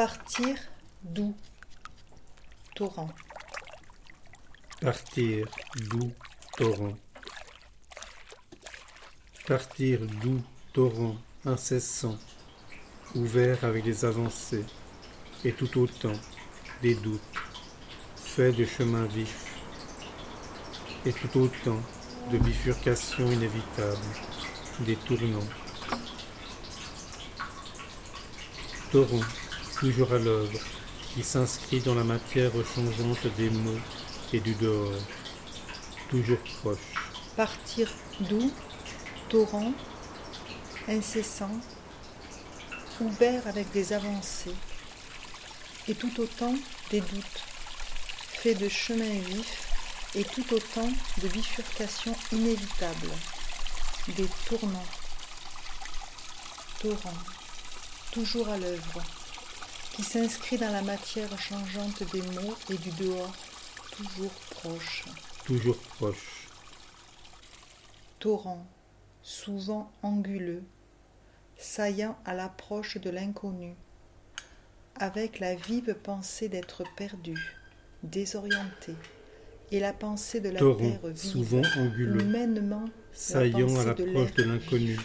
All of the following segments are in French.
Partir d'où Torrent? Partir d'où torrent? Partir d'où torrent incessant, ouvert avec des avancées, et tout autant des doutes, fait de chemins vifs, et tout autant de bifurcations inévitables, des tournants. Torrent, toujours à l'œuvre, qui s'inscrit dans la matière changeante des mots et du dehors, toujours proche. Partir d'où? Torrent, incessant, ouvert avec des avancées, et tout autant des doutes, fait de chemins vifs, et tout autant de bifurcations inévitables, des tournants, torrent, toujours à l'œuvre, qui s'inscrit dans la matière changeante des mots et du dehors, toujours proche. Toujours proche. Torrent, souvent anguleux, saillant à l'approche de l'inconnu, avec la vive pensée d'être perdu, désorienté, et la pensée de la Torrent, terre vive, souvent anguleux, humainement saillant à l'approche de l'inconnu,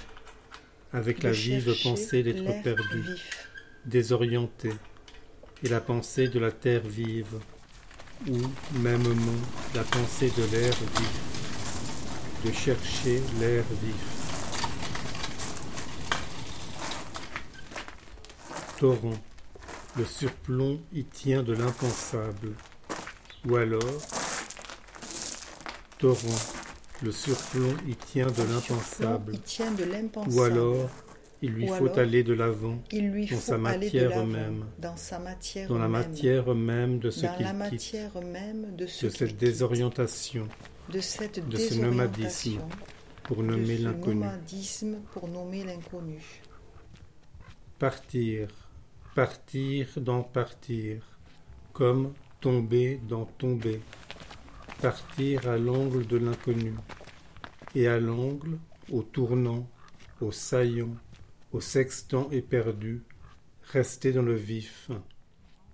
avec la vive pensée d'être perdu, vif, désorienté, et la pensée de la terre vive, ou mêmement la pensée de l'air vif, de chercher l'air vif. Torrent, le surplomb y tient de l'impensable, ou alors, torrent, le surplomb y tient de l'impensable. ou alors, il lui faut alors, aller de l'avant, il lui dans faut sa aller de matière même, dans sa matière dans la matière même de ce qu'il quitte, même de ce de cette désorientation, de cette de ce nomadisme, désorientation, pour de nommer ce l'inconnu. nomadisme pour nommer l'inconnu. Partir, partir dans partir, comme tomber dans tomber, partir à l'angle de l'inconnu, et à l'angle, au tournant, au saillant, au sextant éperdu, rester dans le vif,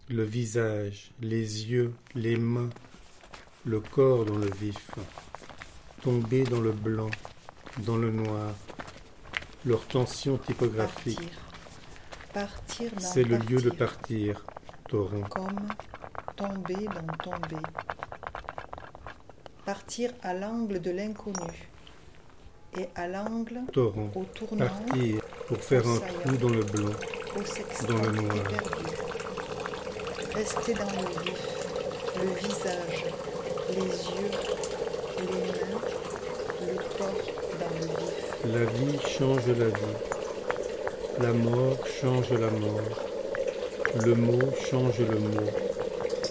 le visage, les yeux, les mains, le corps dans le vif, tomber dans le blanc, dans le noir, leur tension typographique. Partir, partir dans C'est le lieu de partir, torrent. comme tomber dans tomber. Partir à l'angle de l'inconnu et à l'angle au tournant, Partir pour faire un trou dans le blanc. dans le noir. Rester dans le vif, le visage, les yeux, les mains, le corps dans le vif. La vie change la vie. La mort change la mort. Le mot change le mot.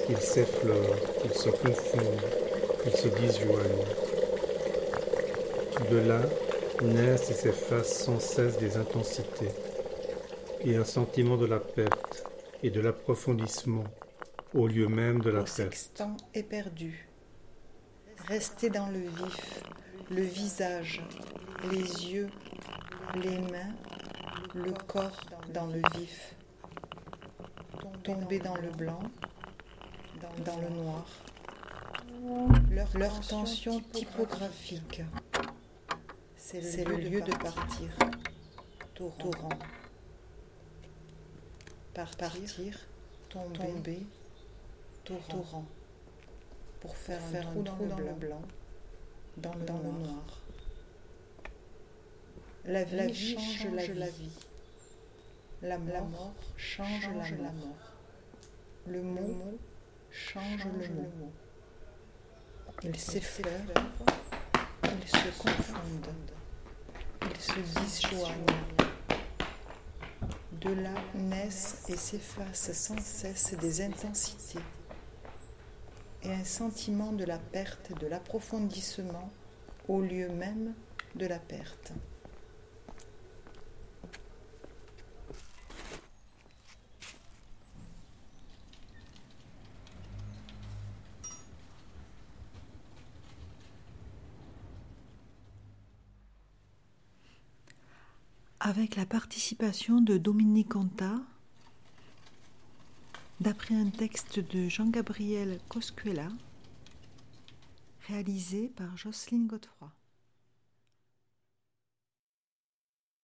Ils s'effleurent, ils se confondent, ils se disjoignent. De là naissent et s'effacent sans cesse des intensités et un sentiment de la perte et de l'approfondissement au lieu même de la au perte. sextant éperdu. Rester dans le vif, le visage, les yeux, les mains, le corps dans le vif. Tomber dans le blanc, dans le noir. Leur, leur tension typographique, c'est le, lieu de partir. Torrent. Par- Partir, tomber, torrent. Pour faire, un trou dans, le blanc, dans le, noir. La vie, La vie change, change la, la vie. La mort, change, la, mort. Le mot, change, le mot. Ils s'effleurent, ils se confondent, ils se disjoignent. De là naissent et s'effacent sans cesse des intensités et un sentiment de la perte, de l'approfondissement au lieu même de la perte. Avec la participation de Dominique Conta, d'après un texte de Jean-Gabriel Coscuela, réalisé par Jocelyne Godefroy.